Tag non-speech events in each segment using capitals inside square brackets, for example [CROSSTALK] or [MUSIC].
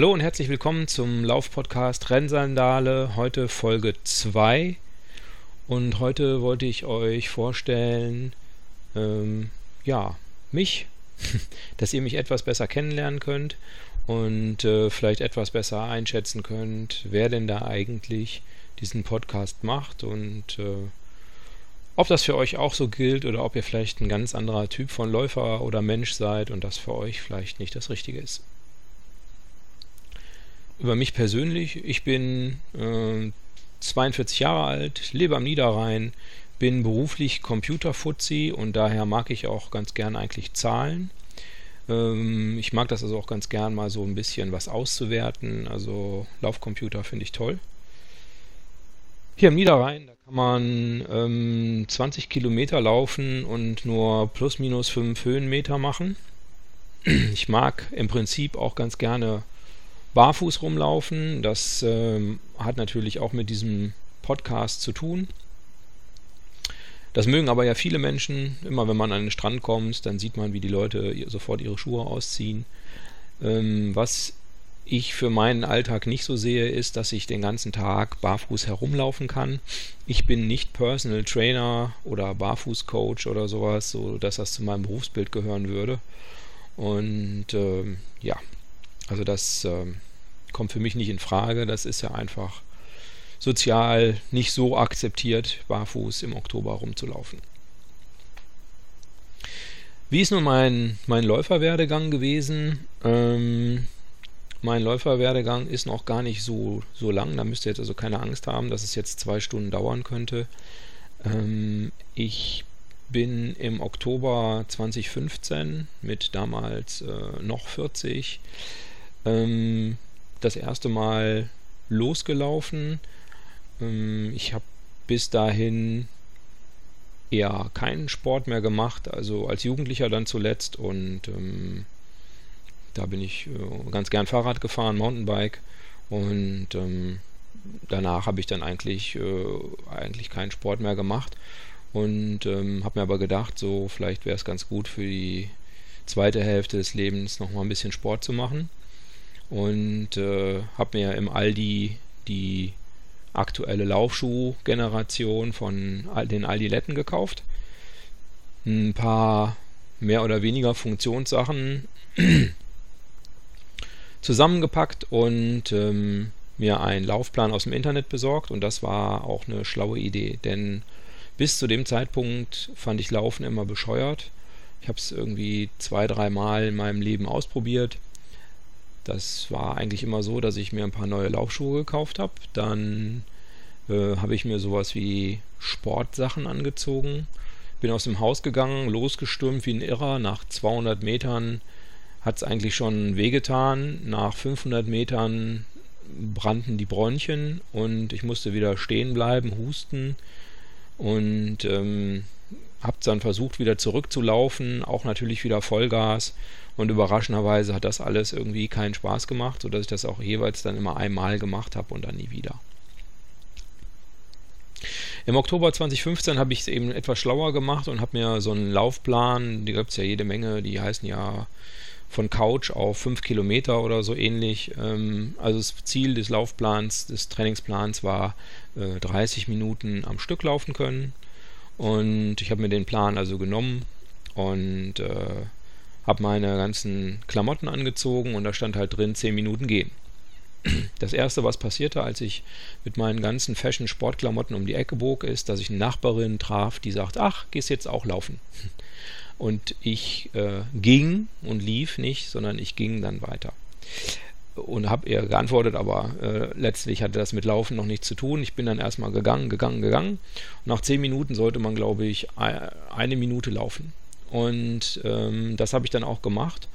Hallo und herzlich willkommen zum Laufpodcast Rennsandale, heute Folge 2. Und heute wollte ich euch vorstellen, ähm, ja, mich, [LAUGHS] dass ihr mich etwas besser kennenlernen könnt und äh, vielleicht etwas besser einschätzen könnt, wer denn da eigentlich diesen Podcast macht und äh, ob das für euch auch so gilt oder ob ihr vielleicht ein ganz anderer Typ von Läufer oder Mensch seid und das für euch vielleicht nicht das Richtige ist über mich persönlich. Ich bin äh, 42 Jahre alt, lebe am Niederrhein, bin beruflich Computerfuzzi und daher mag ich auch ganz gern eigentlich Zahlen. Ähm, ich mag das also auch ganz gern mal so ein bisschen was auszuwerten. Also Laufcomputer finde ich toll. Hier am Niederrhein, da kann man ähm, 20 Kilometer laufen und nur plus minus 5 Höhenmeter machen. Ich mag im Prinzip auch ganz gerne barfuß rumlaufen. Das ähm, hat natürlich auch mit diesem Podcast zu tun. Das mögen aber ja viele Menschen. Immer wenn man an den Strand kommt, dann sieht man, wie die Leute sofort ihre Schuhe ausziehen. Ähm, was ich für meinen Alltag nicht so sehe, ist, dass ich den ganzen Tag barfuß herumlaufen kann. Ich bin nicht Personal Trainer oder Barfußcoach oder sowas, so dass das zu meinem Berufsbild gehören würde. Und ähm, ja, also das ähm, kommt für mich nicht in Frage. Das ist ja einfach sozial nicht so akzeptiert, barfuß im Oktober rumzulaufen. Wie ist nun mein, mein Läuferwerdegang gewesen? Ähm, mein Läuferwerdegang ist noch gar nicht so, so lang. Da müsst ihr jetzt also keine Angst haben, dass es jetzt zwei Stunden dauern könnte. Ähm, ich bin im Oktober 2015 mit damals äh, noch 40 ähm, das erste Mal losgelaufen. Ähm, ich habe bis dahin eher keinen Sport mehr gemacht, also als Jugendlicher dann zuletzt. Und ähm, da bin ich äh, ganz gern Fahrrad gefahren, Mountainbike. Und ähm, danach habe ich dann eigentlich, äh, eigentlich keinen Sport mehr gemacht. Und ähm, habe mir aber gedacht, so vielleicht wäre es ganz gut für die zweite Hälfte des Lebens nochmal ein bisschen Sport zu machen und äh, habe mir im Aldi die aktuelle Laufschuh-Generation von den Aldi-Letten gekauft. Ein paar mehr oder weniger Funktionssachen [CLEARS THROAT] zusammengepackt und ähm, mir einen Laufplan aus dem Internet besorgt und das war auch eine schlaue Idee, denn bis zu dem Zeitpunkt fand ich Laufen immer bescheuert. Ich habe es irgendwie zwei, dreimal in meinem Leben ausprobiert das war eigentlich immer so, dass ich mir ein paar neue Laufschuhe gekauft habe. Dann äh, habe ich mir sowas wie Sportsachen angezogen. Bin aus dem Haus gegangen, losgestürmt wie ein Irrer. Nach 200 Metern hat es eigentlich schon wehgetan. Nach 500 Metern brannten die Bronchien und ich musste wieder stehen bleiben, husten und ähm, habe dann versucht wieder zurückzulaufen, auch natürlich wieder Vollgas und überraschenderweise hat das alles irgendwie keinen Spaß gemacht, sodass ich das auch jeweils dann immer einmal gemacht habe und dann nie wieder. Im Oktober 2015 habe ich es eben etwas schlauer gemacht und habe mir so einen Laufplan, die gibt es ja jede Menge, die heißen ja von Couch auf 5 Kilometer oder so ähnlich. Ähm, also das Ziel des Laufplans, des Trainingsplans war äh, 30 Minuten am Stück laufen können. Und ich habe mir den Plan also genommen und äh, habe meine ganzen Klamotten angezogen und da stand halt drin 10 Minuten gehen. Das erste, was passierte, als ich mit meinen ganzen Fashion-Sportklamotten um die Ecke bog, ist, dass ich eine Nachbarin traf, die sagt, ach, gehst jetzt auch laufen. Und ich äh, ging und lief nicht, sondern ich ging dann weiter. Und habe ihr geantwortet, aber äh, letztlich hatte das mit Laufen noch nichts zu tun. Ich bin dann erstmal gegangen, gegangen, gegangen. Und nach zehn Minuten sollte man, glaube ich, eine Minute laufen. Und ähm, das habe ich dann auch gemacht.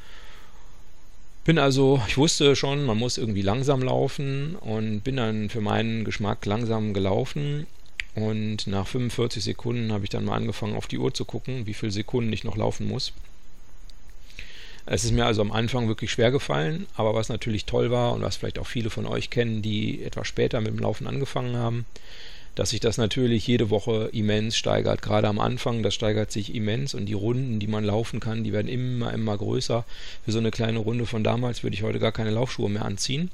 Bin also, ich wusste schon, man muss irgendwie langsam laufen und bin dann für meinen Geschmack langsam gelaufen. Und nach 45 Sekunden habe ich dann mal angefangen, auf die Uhr zu gucken, wie viele Sekunden ich noch laufen muss. Es ist mir also am Anfang wirklich schwer gefallen, aber was natürlich toll war und was vielleicht auch viele von euch kennen, die etwas später mit dem Laufen angefangen haben, dass sich das natürlich jede Woche immens steigert. Gerade am Anfang, das steigert sich immens und die Runden, die man laufen kann, die werden immer, immer größer. Für so eine kleine Runde von damals würde ich heute gar keine Laufschuhe mehr anziehen.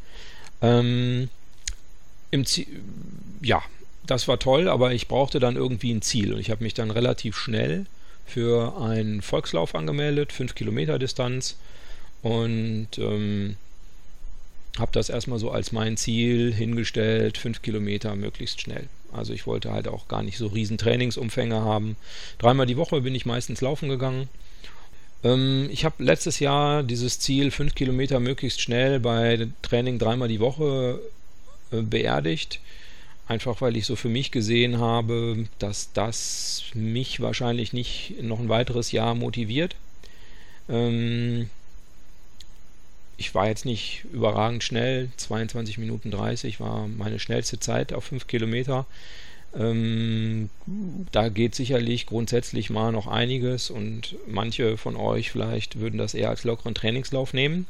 Ähm, im ja, das war toll, aber ich brauchte dann irgendwie ein Ziel und ich habe mich dann relativ schnell für einen Volkslauf angemeldet, 5 Kilometer Distanz und ähm, habe das erstmal so als mein Ziel hingestellt, 5 Kilometer möglichst schnell. Also ich wollte halt auch gar nicht so riesen Trainingsumfänge haben. Dreimal die Woche bin ich meistens laufen gegangen. Ähm, ich habe letztes Jahr dieses Ziel 5 Kilometer möglichst schnell bei Training dreimal die Woche äh, beerdigt. Einfach weil ich so für mich gesehen habe, dass das mich wahrscheinlich nicht noch ein weiteres Jahr motiviert. Ähm, ich war jetzt nicht überragend schnell, 22 Minuten 30 war meine schnellste Zeit auf 5 Kilometer. Ähm, da geht sicherlich grundsätzlich mal noch einiges und manche von euch vielleicht würden das eher als lockeren Trainingslauf nehmen.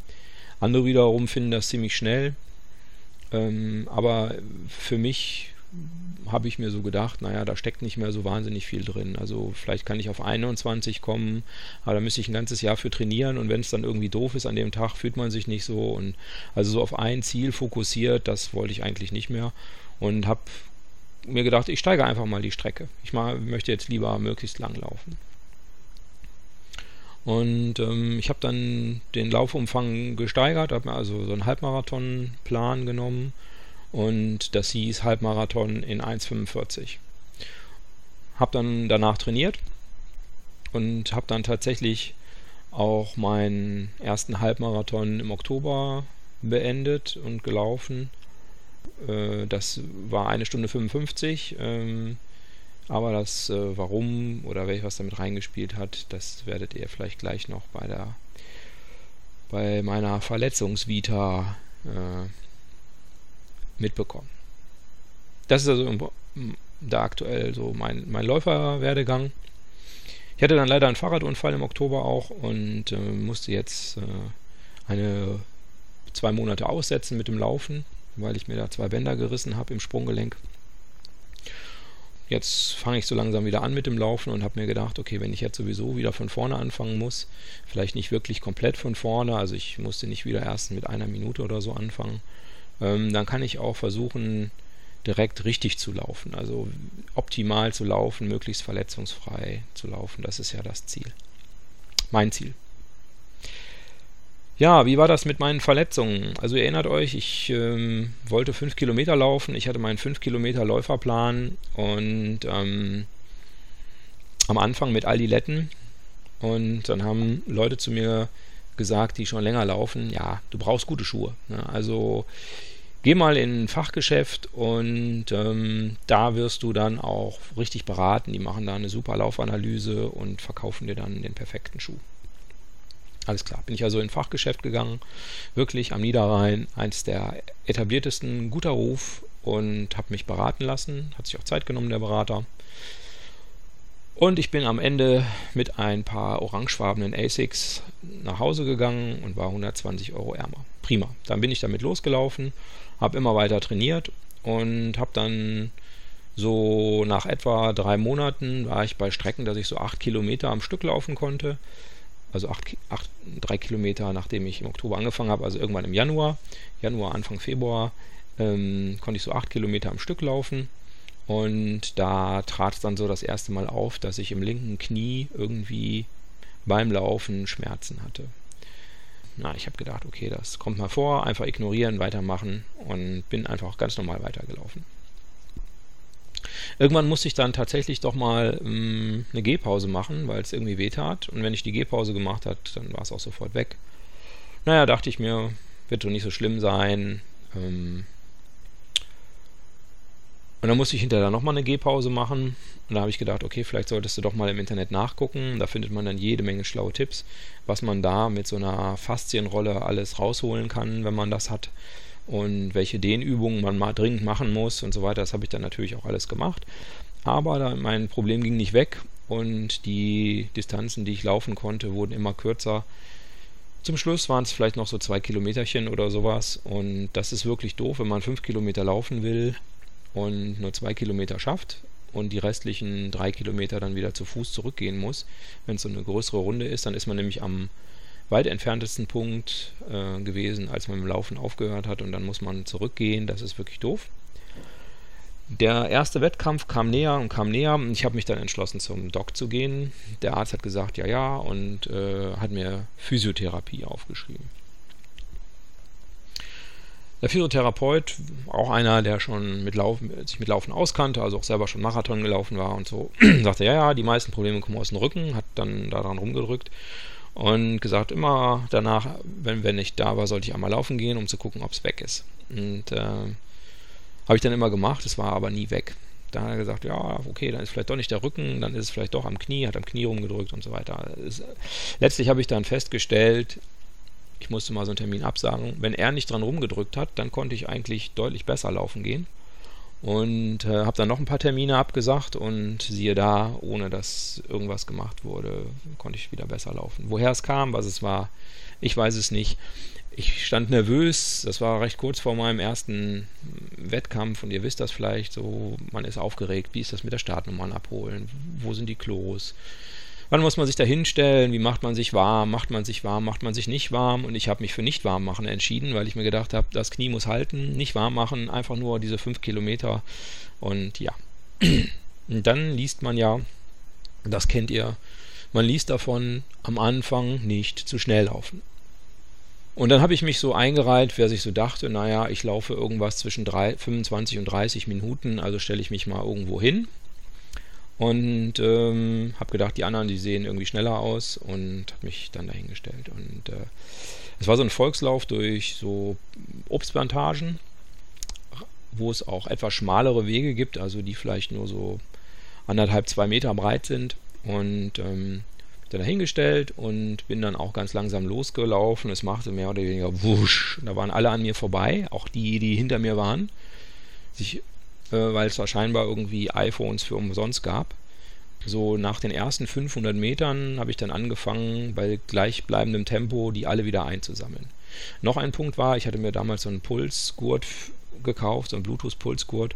Andere wiederum finden das ziemlich schnell. Ähm, aber für mich habe ich mir so gedacht, naja, da steckt nicht mehr so wahnsinnig viel drin. Also vielleicht kann ich auf 21 kommen, aber da müsste ich ein ganzes Jahr für trainieren und wenn es dann irgendwie doof ist an dem Tag, fühlt man sich nicht so. Und also so auf ein Ziel fokussiert, das wollte ich eigentlich nicht mehr. Und habe mir gedacht, ich steige einfach mal die Strecke. Ich mal, möchte jetzt lieber möglichst lang laufen. Und ähm, ich habe dann den Laufumfang gesteigert, habe mir also so einen Halbmarathonplan genommen und das hieß Halbmarathon in 1,45. Habe dann danach trainiert und habe dann tatsächlich auch meinen ersten Halbmarathon im Oktober beendet und gelaufen. Äh, das war eine Stunde 55. Ähm, aber das äh, Warum oder was damit reingespielt hat, das werdet ihr vielleicht gleich noch bei der bei meiner Verletzungsvita äh, mitbekommen. Das ist also da aktuell so mein, mein Läuferwerdegang. Ich hatte dann leider einen Fahrradunfall im Oktober auch und äh, musste jetzt äh, eine zwei Monate aussetzen mit dem Laufen, weil ich mir da zwei Bänder gerissen habe im Sprunggelenk. Jetzt fange ich so langsam wieder an mit dem Laufen und habe mir gedacht, okay, wenn ich jetzt sowieso wieder von vorne anfangen muss, vielleicht nicht wirklich komplett von vorne, also ich musste nicht wieder erst mit einer Minute oder so anfangen, ähm, dann kann ich auch versuchen, direkt richtig zu laufen. Also optimal zu laufen, möglichst verletzungsfrei zu laufen. Das ist ja das Ziel. Mein Ziel. Ja, wie war das mit meinen Verletzungen? Also ihr erinnert euch, ich ähm, wollte 5 Kilometer laufen. Ich hatte meinen 5 Kilometer Läuferplan und ähm, am Anfang mit Aldiletten. Und dann haben Leute zu mir gesagt, die schon länger laufen, ja, du brauchst gute Schuhe. Ne? Also geh mal in ein Fachgeschäft und ähm, da wirst du dann auch richtig beraten. Die machen da eine super Laufanalyse und verkaufen dir dann den perfekten Schuh. Alles klar, bin ich also in Fachgeschäft gegangen, wirklich am Niederrhein, eins der etabliertesten, guter Ruf und habe mich beraten lassen, hat sich auch Zeit genommen, der Berater. Und ich bin am Ende mit ein paar orangefarbenen ASICs nach Hause gegangen und war 120 Euro ärmer. Prima. Dann bin ich damit losgelaufen, habe immer weiter trainiert und habe dann so nach etwa drei Monaten war ich bei Strecken, dass ich so acht Kilometer am Stück laufen konnte. Also acht, acht, drei Kilometer, nachdem ich im Oktober angefangen habe, also irgendwann im Januar, Januar, Anfang Februar, ähm, konnte ich so acht Kilometer am Stück laufen. Und da trat es dann so das erste Mal auf, dass ich im linken Knie irgendwie beim Laufen Schmerzen hatte. Na, ich habe gedacht, okay, das kommt mal vor, einfach ignorieren, weitermachen und bin einfach ganz normal weitergelaufen. Irgendwann musste ich dann tatsächlich doch mal ähm, eine Gehpause machen, weil es irgendwie wehtat. Und wenn ich die Gehpause gemacht habe, dann war es auch sofort weg. Naja, dachte ich mir, wird doch nicht so schlimm sein. Ähm, und dann musste ich hinterher nochmal eine Gehpause machen. Und da habe ich gedacht, okay, vielleicht solltest du doch mal im Internet nachgucken. Da findet man dann jede Menge schlaue Tipps, was man da mit so einer Faszienrolle alles rausholen kann, wenn man das hat. Und welche Dehnübungen man mal dringend machen muss und so weiter. Das habe ich dann natürlich auch alles gemacht. Aber mein Problem ging nicht weg und die Distanzen, die ich laufen konnte, wurden immer kürzer. Zum Schluss waren es vielleicht noch so zwei Kilometerchen oder sowas. Und das ist wirklich doof, wenn man fünf Kilometer laufen will und nur zwei Kilometer schafft und die restlichen drei Kilometer dann wieder zu Fuß zurückgehen muss. Wenn es so eine größere Runde ist, dann ist man nämlich am weit entferntesten Punkt äh, gewesen, als man mit dem Laufen aufgehört hat und dann muss man zurückgehen. Das ist wirklich doof. Der erste Wettkampf kam näher und kam näher. Ich habe mich dann entschlossen, zum Doc zu gehen. Der Arzt hat gesagt, ja, ja, und äh, hat mir Physiotherapie aufgeschrieben. Der Physiotherapeut, auch einer, der schon mit Laufen, sich mit Laufen auskannte, also auch selber schon Marathon gelaufen war und so, [CLEARS THROAT] sagte, ja, ja, die meisten Probleme kommen aus dem Rücken, hat dann daran rumgedrückt und gesagt, immer danach, wenn, wenn ich da war, sollte ich einmal laufen gehen, um zu gucken, ob es weg ist. Und äh, habe ich dann immer gemacht, es war aber nie weg. Da hat er gesagt, ja, okay, dann ist vielleicht doch nicht der Rücken, dann ist es vielleicht doch am Knie, hat am Knie rumgedrückt und so weiter. Es, letztlich habe ich dann festgestellt, ich musste mal so einen Termin absagen. Wenn er nicht dran rumgedrückt hat, dann konnte ich eigentlich deutlich besser laufen gehen. Und äh, habe dann noch ein paar Termine abgesagt und siehe da, ohne dass irgendwas gemacht wurde, konnte ich wieder besser laufen. Woher es kam, was es war, ich weiß es nicht. Ich stand nervös, das war recht kurz vor meinem ersten Wettkampf und ihr wisst das vielleicht, so man ist aufgeregt, wie ist das mit der Startnummern abholen, wo sind die Klos, Wann muss man sich da hinstellen? Wie macht man sich warm? Macht man sich warm? Macht man sich nicht warm? Und ich habe mich für nicht warm machen entschieden, weil ich mir gedacht habe, das Knie muss halten, nicht warm machen, einfach nur diese fünf Kilometer. Und ja, [CLEARS THROAT] und dann liest man ja, das kennt ihr, man liest davon am Anfang nicht zu schnell laufen. Und dann habe ich mich so eingereiht, wer sich so dachte, naja, ich laufe irgendwas zwischen 3, 25 und 30 Minuten, also stelle ich mich mal irgendwo hin und ähm, habe gedacht, die anderen, die sehen irgendwie schneller aus und habe mich dann dahingestellt. Und äh, es war so ein Volkslauf durch so Obstplantagen, wo es auch etwas schmalere Wege gibt, also die vielleicht nur so anderthalb, zwei Meter breit sind. Und ähm, dann dahingestellt und bin dann auch ganz langsam losgelaufen. Es machte mehr oder weniger wusch. Da waren alle an mir vorbei, auch die, die hinter mir waren. Sich äh, weil es da scheinbar irgendwie iPhones für umsonst gab. So nach den ersten 500 Metern habe ich dann angefangen, bei gleichbleibendem Tempo die alle wieder einzusammeln. Noch ein Punkt war, ich hatte mir damals so einen Pulsgurt gekauft, so einen Bluetooth-Pulsgurt,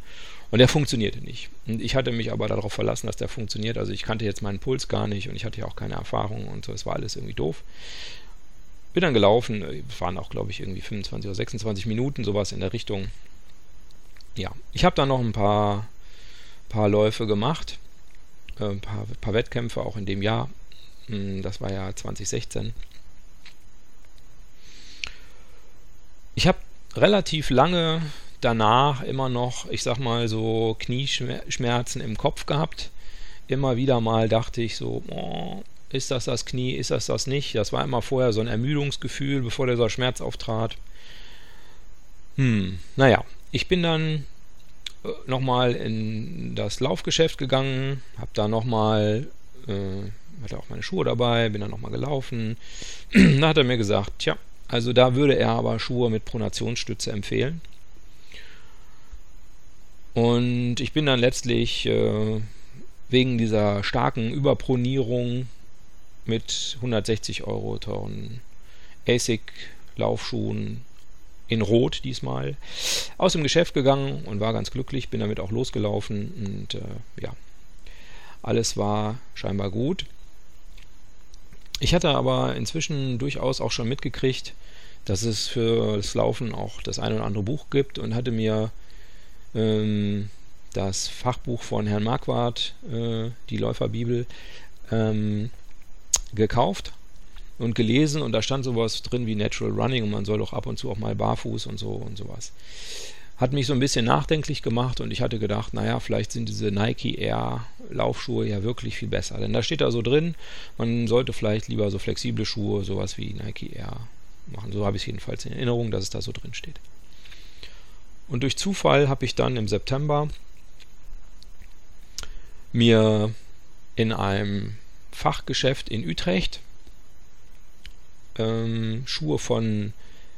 und der funktionierte nicht. Und ich hatte mich aber darauf verlassen, dass der funktioniert. Also ich kannte jetzt meinen Puls gar nicht und ich hatte ja auch keine Erfahrung und so, es war alles irgendwie doof. Bin dann gelaufen, es waren auch, glaube ich, irgendwie 25 oder 26 Minuten, sowas in der Richtung ja, ich habe dann noch ein paar, paar Läufe gemacht, äh, ein paar, paar Wettkämpfe auch in dem Jahr. Hm, das war ja 2016. Ich habe relativ lange danach immer noch, ich sag mal so Knieschmerzen im Kopf gehabt. Immer wieder mal dachte ich so, oh, ist das das Knie, ist das das nicht? Das war immer vorher so ein Ermüdungsgefühl, bevor der so Schmerz auftrat. Hm, naja, ich bin dann äh, nochmal in das Laufgeschäft gegangen, habe da nochmal, äh, hatte auch meine Schuhe dabei, bin dann nochmal gelaufen. [CLEARS THROAT] da hat er mir gesagt, tja, also da würde er aber Schuhe mit Pronationsstütze empfehlen. Und ich bin dann letztlich äh, wegen dieser starken Überpronierung mit 160 Euro teuren ASIC-Laufschuhen in Rot diesmal, aus dem Geschäft gegangen und war ganz glücklich, bin damit auch losgelaufen und äh, ja, alles war scheinbar gut. Ich hatte aber inzwischen durchaus auch schon mitgekriegt, dass es für das Laufen auch das ein oder andere Buch gibt und hatte mir ähm, das Fachbuch von Herrn Marquardt, äh, die Läuferbibel, ähm, gekauft und gelesen und da stand sowas drin wie Natural Running und man soll doch ab und zu auch mal barfuß und so und sowas. Hat mich so ein bisschen nachdenklich gemacht und ich hatte gedacht, naja, vielleicht sind diese Nike Air Laufschuhe ja wirklich viel besser. Denn da steht da so drin, man sollte vielleicht lieber so flexible Schuhe, sowas wie Nike Air machen. So habe ich es jedenfalls in Erinnerung, dass es da so drin steht. Und durch Zufall habe ich dann im September mir in einem Fachgeschäft in Utrecht ähm, Schuhe von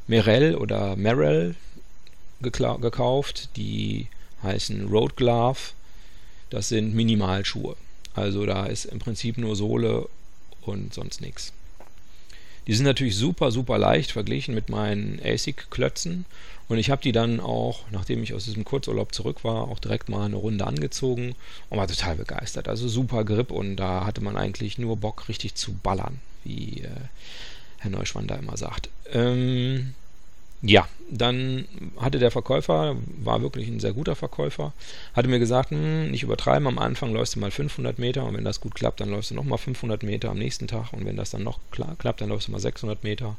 Merrell oder Merrell gekauft. Die heißen Road Glove. Das sind Minimalschuhe. Also da ist im Prinzip nur Sohle und sonst nichts. Die sind natürlich super, super leicht verglichen mit meinen ASIC-Klötzen Und ich habe die dann auch, nachdem ich aus diesem Kurzurlaub zurück war, auch direkt mal eine Runde angezogen und war total begeistert. Also super Grip und da hatte man eigentlich nur Bock, richtig zu ballern, wie äh, Herr Neuschwander immer sagt. Ähm, ja, dann hatte der Verkäufer, war wirklich ein sehr guter Verkäufer, hatte mir gesagt, hm, nicht übertreiben, am Anfang läufst du mal 500 Meter und wenn das gut klappt, dann läufst du nochmal 500 Meter am nächsten Tag und wenn das dann noch klappt, dann läufst du mal 600 Meter.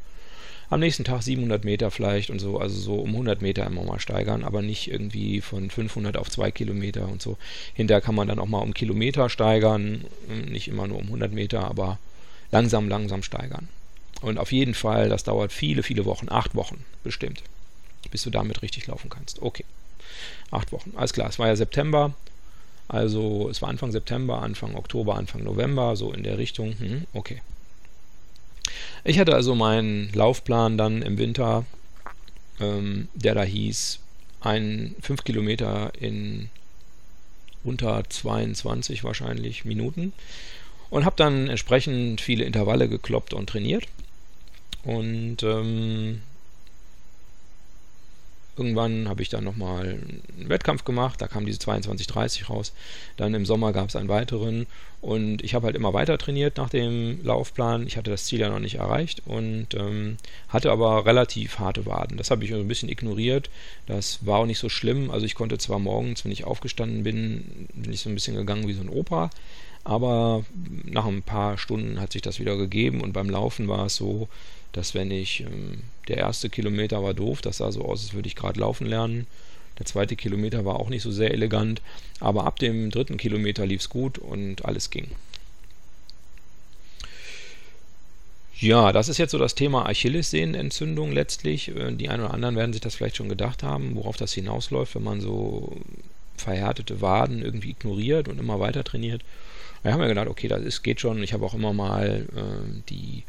Am nächsten Tag 700 Meter vielleicht und so, also so um 100 Meter immer mal steigern, aber nicht irgendwie von 500 auf 2 Kilometer und so. Hinterher kann man dann auch mal um Kilometer steigern, nicht immer nur um 100 Meter, aber langsam, langsam steigern. Und auf jeden Fall, das dauert viele, viele Wochen, acht Wochen bestimmt, bis du damit richtig laufen kannst. Okay, acht Wochen, alles klar. Es war ja September, also es war Anfang September, Anfang Oktober, Anfang November, so in der Richtung. Hm, okay. Ich hatte also meinen Laufplan dann im Winter, ähm, der da hieß, ein 5 Kilometer in unter 22 wahrscheinlich Minuten und habe dann entsprechend viele Intervalle gekloppt und trainiert. Und ähm, irgendwann habe ich dann nochmal einen Wettkampf gemacht, da kam diese 22:30 raus. Dann im Sommer gab es einen weiteren und ich habe halt immer weiter trainiert nach dem Laufplan. Ich hatte das Ziel ja noch nicht erreicht und ähm, hatte aber relativ harte Waden. Das habe ich ein bisschen ignoriert. Das war auch nicht so schlimm. Also ich konnte zwar morgens, wenn ich aufgestanden bin, bin ich so ein bisschen gegangen wie so ein Opa. Aber nach ein paar Stunden hat sich das wieder gegeben und beim Laufen war es so, dass wenn ich, ähm, der erste Kilometer war doof, das sah so aus, als würde ich gerade laufen lernen. Der zweite Kilometer war auch nicht so sehr elegant, aber ab dem dritten Kilometer lief es gut und alles ging. Ja, das ist jetzt so das Thema Achillessehnenentzündung letztlich. Äh, die einen oder anderen werden sich das vielleicht schon gedacht haben, worauf das hinausläuft, wenn man so verhärtete Waden irgendwie ignoriert und immer weiter trainiert. Wir haben ja gedacht, okay, das ist, geht schon. Ich habe auch immer mal äh, die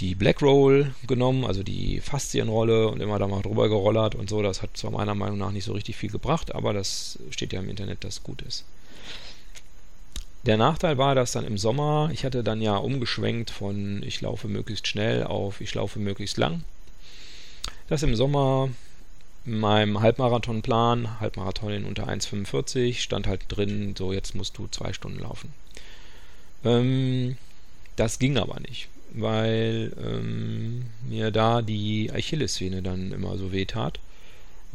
die Black Roll genommen, also die Faszienrolle und immer da mal drüber gerollert und so. Das hat zwar meiner Meinung nach nicht so richtig viel gebracht, aber das steht ja im Internet, dass gut ist. Der Nachteil war, dass dann im Sommer, ich hatte dann ja umgeschwenkt von ich laufe möglichst schnell auf ich laufe möglichst lang, dass im Sommer in meinem Halbmarathonplan, Halbmarathon in unter 1,45, stand halt drin, so jetzt musst du zwei Stunden laufen. Ähm, das ging aber nicht weil ähm, mir da die Achillessehne dann immer so weh tat.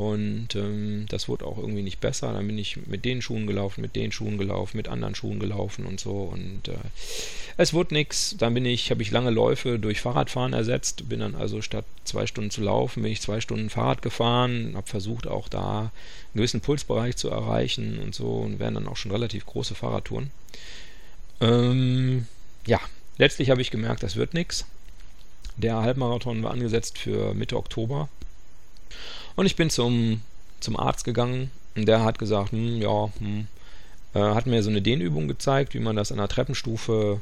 Und ähm, das wurde auch irgendwie nicht besser. Dann bin ich mit den Schuhen gelaufen, mit den Schuhen gelaufen, mit anderen Schuhen gelaufen und so. Und äh, es wurde nichts. Dann bin ich, habe ich lange Läufe durch Fahrradfahren ersetzt. Bin dann also statt zwei Stunden zu laufen, bin ich zwei Stunden Fahrrad gefahren. Habe versucht auch da einen gewissen Pulsbereich zu erreichen und so. Und werden dann auch schon relativ große Fahrradtouren. Ähm, ja, Letztlich habe ich gemerkt, das wird nichts. Der Halbmarathon war angesetzt für Mitte Oktober. Und ich bin zum, zum Arzt gegangen und der hat gesagt, hm, ja, hm, äh, hat mir so eine Dehnübung gezeigt, wie man das an der Treppenstufe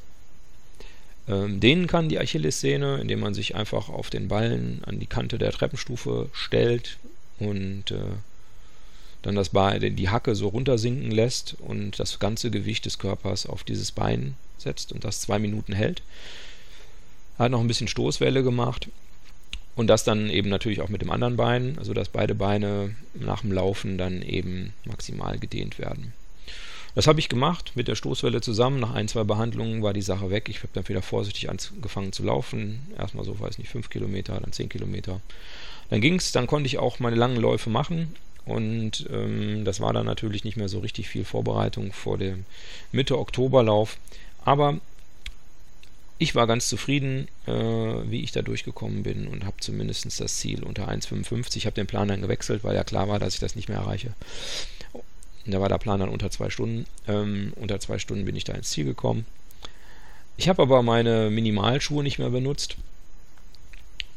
ähm, dehnen kann, die Achillessehne, indem man sich einfach auf den Ballen an die Kante der Treppenstufe stellt und äh, dann das Bein, die Hacke so runtersinken lässt und das ganze Gewicht des Körpers auf dieses Bein setzt und das zwei Minuten hält. Hat noch ein bisschen Stoßwelle gemacht und das dann eben natürlich auch mit dem anderen Bein, also dass beide Beine nach dem Laufen dann eben maximal gedehnt werden. Das habe ich gemacht mit der Stoßwelle zusammen. Nach ein, zwei Behandlungen war die Sache weg. Ich habe dann wieder vorsichtig angefangen zu laufen. Erstmal so, weiß nicht, fünf Kilometer, dann zehn Kilometer. Dann ging es, dann konnte ich auch meine langen Läufe machen. Und ähm, das war dann natürlich nicht mehr so richtig viel Vorbereitung vor dem Mitte Oktoberlauf. Aber ich war ganz zufrieden, äh, wie ich da durchgekommen bin und habe zumindest das Ziel unter 1,55. Ich habe den Plan dann gewechselt, weil ja klar war, dass ich das nicht mehr erreiche. Und da war der Plan dann unter zwei Stunden. Ähm, unter zwei Stunden bin ich da ins Ziel gekommen. Ich habe aber meine Minimalschuhe nicht mehr benutzt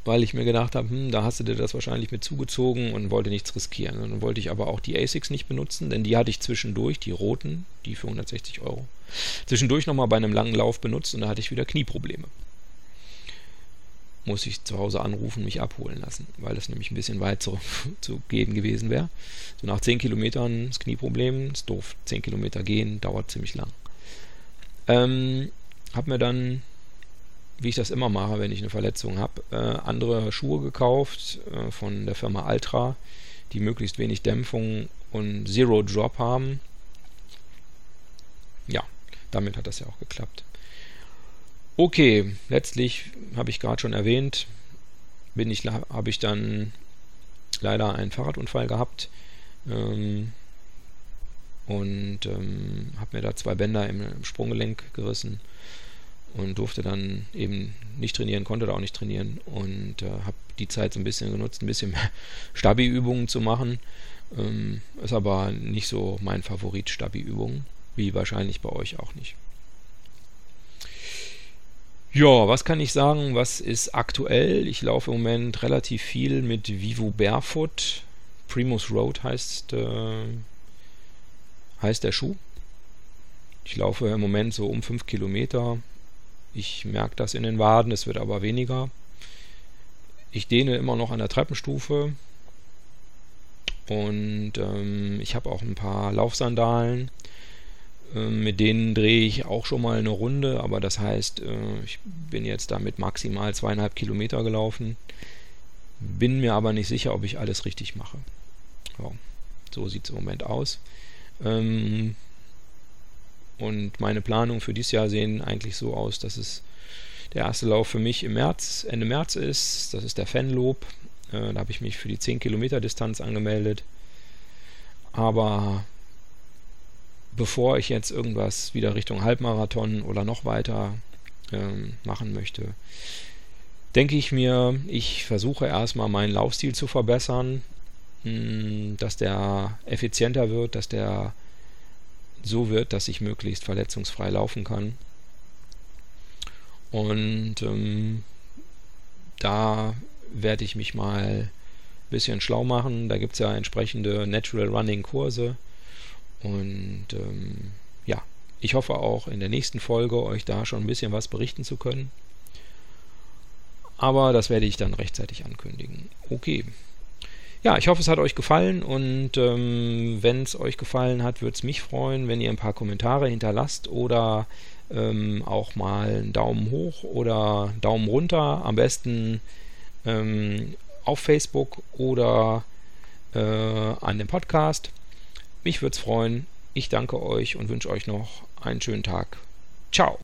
weil ich mir gedacht habe, hm, da hast du dir das wahrscheinlich mit zugezogen und wollte nichts riskieren. dann wollte ich aber auch die ASICs nicht benutzen, denn die hatte ich zwischendurch, die roten, die für 160 Euro, zwischendurch nochmal bei einem langen Lauf benutzt und da hatte ich wieder Knieprobleme. Muss ich zu Hause anrufen, mich abholen lassen, weil das nämlich ein bisschen weit zu, [LAUGHS] zu gehen gewesen wäre. So nach 10 Kilometern das Knieproblem, ist doof. 10 Kilometer gehen dauert ziemlich lang. Ähm, hab mir dann wie ich das immer mache, wenn ich eine Verletzung habe, äh, andere Schuhe gekauft äh, von der Firma Altra, die möglichst wenig Dämpfung und Zero Drop haben. Ja, damit hat das ja auch geklappt. Okay, letztlich habe ich gerade schon erwähnt, bin ich habe ich dann leider einen Fahrradunfall gehabt ähm, und ähm, habe mir da zwei Bänder im, im Sprunggelenk gerissen und durfte dann eben nicht trainieren, konnte da auch nicht trainieren und äh, habe die Zeit so ein bisschen genutzt, ein bisschen mehr [LAUGHS] Stabi-Übungen zu machen. Ähm, ist aber nicht so mein Favorit Stabi-Übungen, wie wahrscheinlich bei euch auch nicht. Ja, was kann ich sagen? Was ist aktuell? Ich laufe im Moment relativ viel mit Vivo Barefoot. Primus Road heißt, äh, heißt der Schuh. Ich laufe im Moment so um 5 Kilometer ich merke das in den Waden, es wird aber weniger. Ich dehne immer noch an der Treppenstufe. Und ähm, ich habe auch ein paar Laufsandalen. Ähm, mit denen drehe ich auch schon mal eine Runde, aber das heißt, äh, ich bin jetzt damit maximal zweieinhalb Kilometer gelaufen. Bin mir aber nicht sicher, ob ich alles richtig mache. Ja, so sieht es im Moment aus. Ähm, und meine Planungen für dieses Jahr sehen eigentlich so aus, dass es der erste Lauf für mich im März, Ende März ist. Das ist der Fanlob. Äh, da habe ich mich für die 10 Kilometer Distanz angemeldet. Aber bevor ich jetzt irgendwas wieder Richtung Halbmarathon oder noch weiter ähm, machen möchte, denke ich mir, ich versuche erstmal meinen Laufstil zu verbessern, mh, hm, dass der effizienter wird, dass der so wird, dass ich möglichst verletzungsfrei laufen kann. Und ähm, da werde ich mich mal ein bisschen schlau machen. Da gibt es ja entsprechende Natural Running Kurse. Und ähm, ja, ich hoffe auch in der nächsten Folge euch da schon ein bisschen was berichten zu können. Aber das werde ich dann rechtzeitig ankündigen. Okay, ja, ich hoffe, es hat euch gefallen und ähm, wenn es euch gefallen hat, würde es mich freuen, wenn ihr ein paar Kommentare hinterlasst oder ähm, auch mal einen Daumen hoch oder Daumen runter, am besten ähm, auf Facebook oder äh, an dem Podcast. Mich würde es freuen. Ich danke euch und wünsche euch noch einen schönen Tag. Ciao.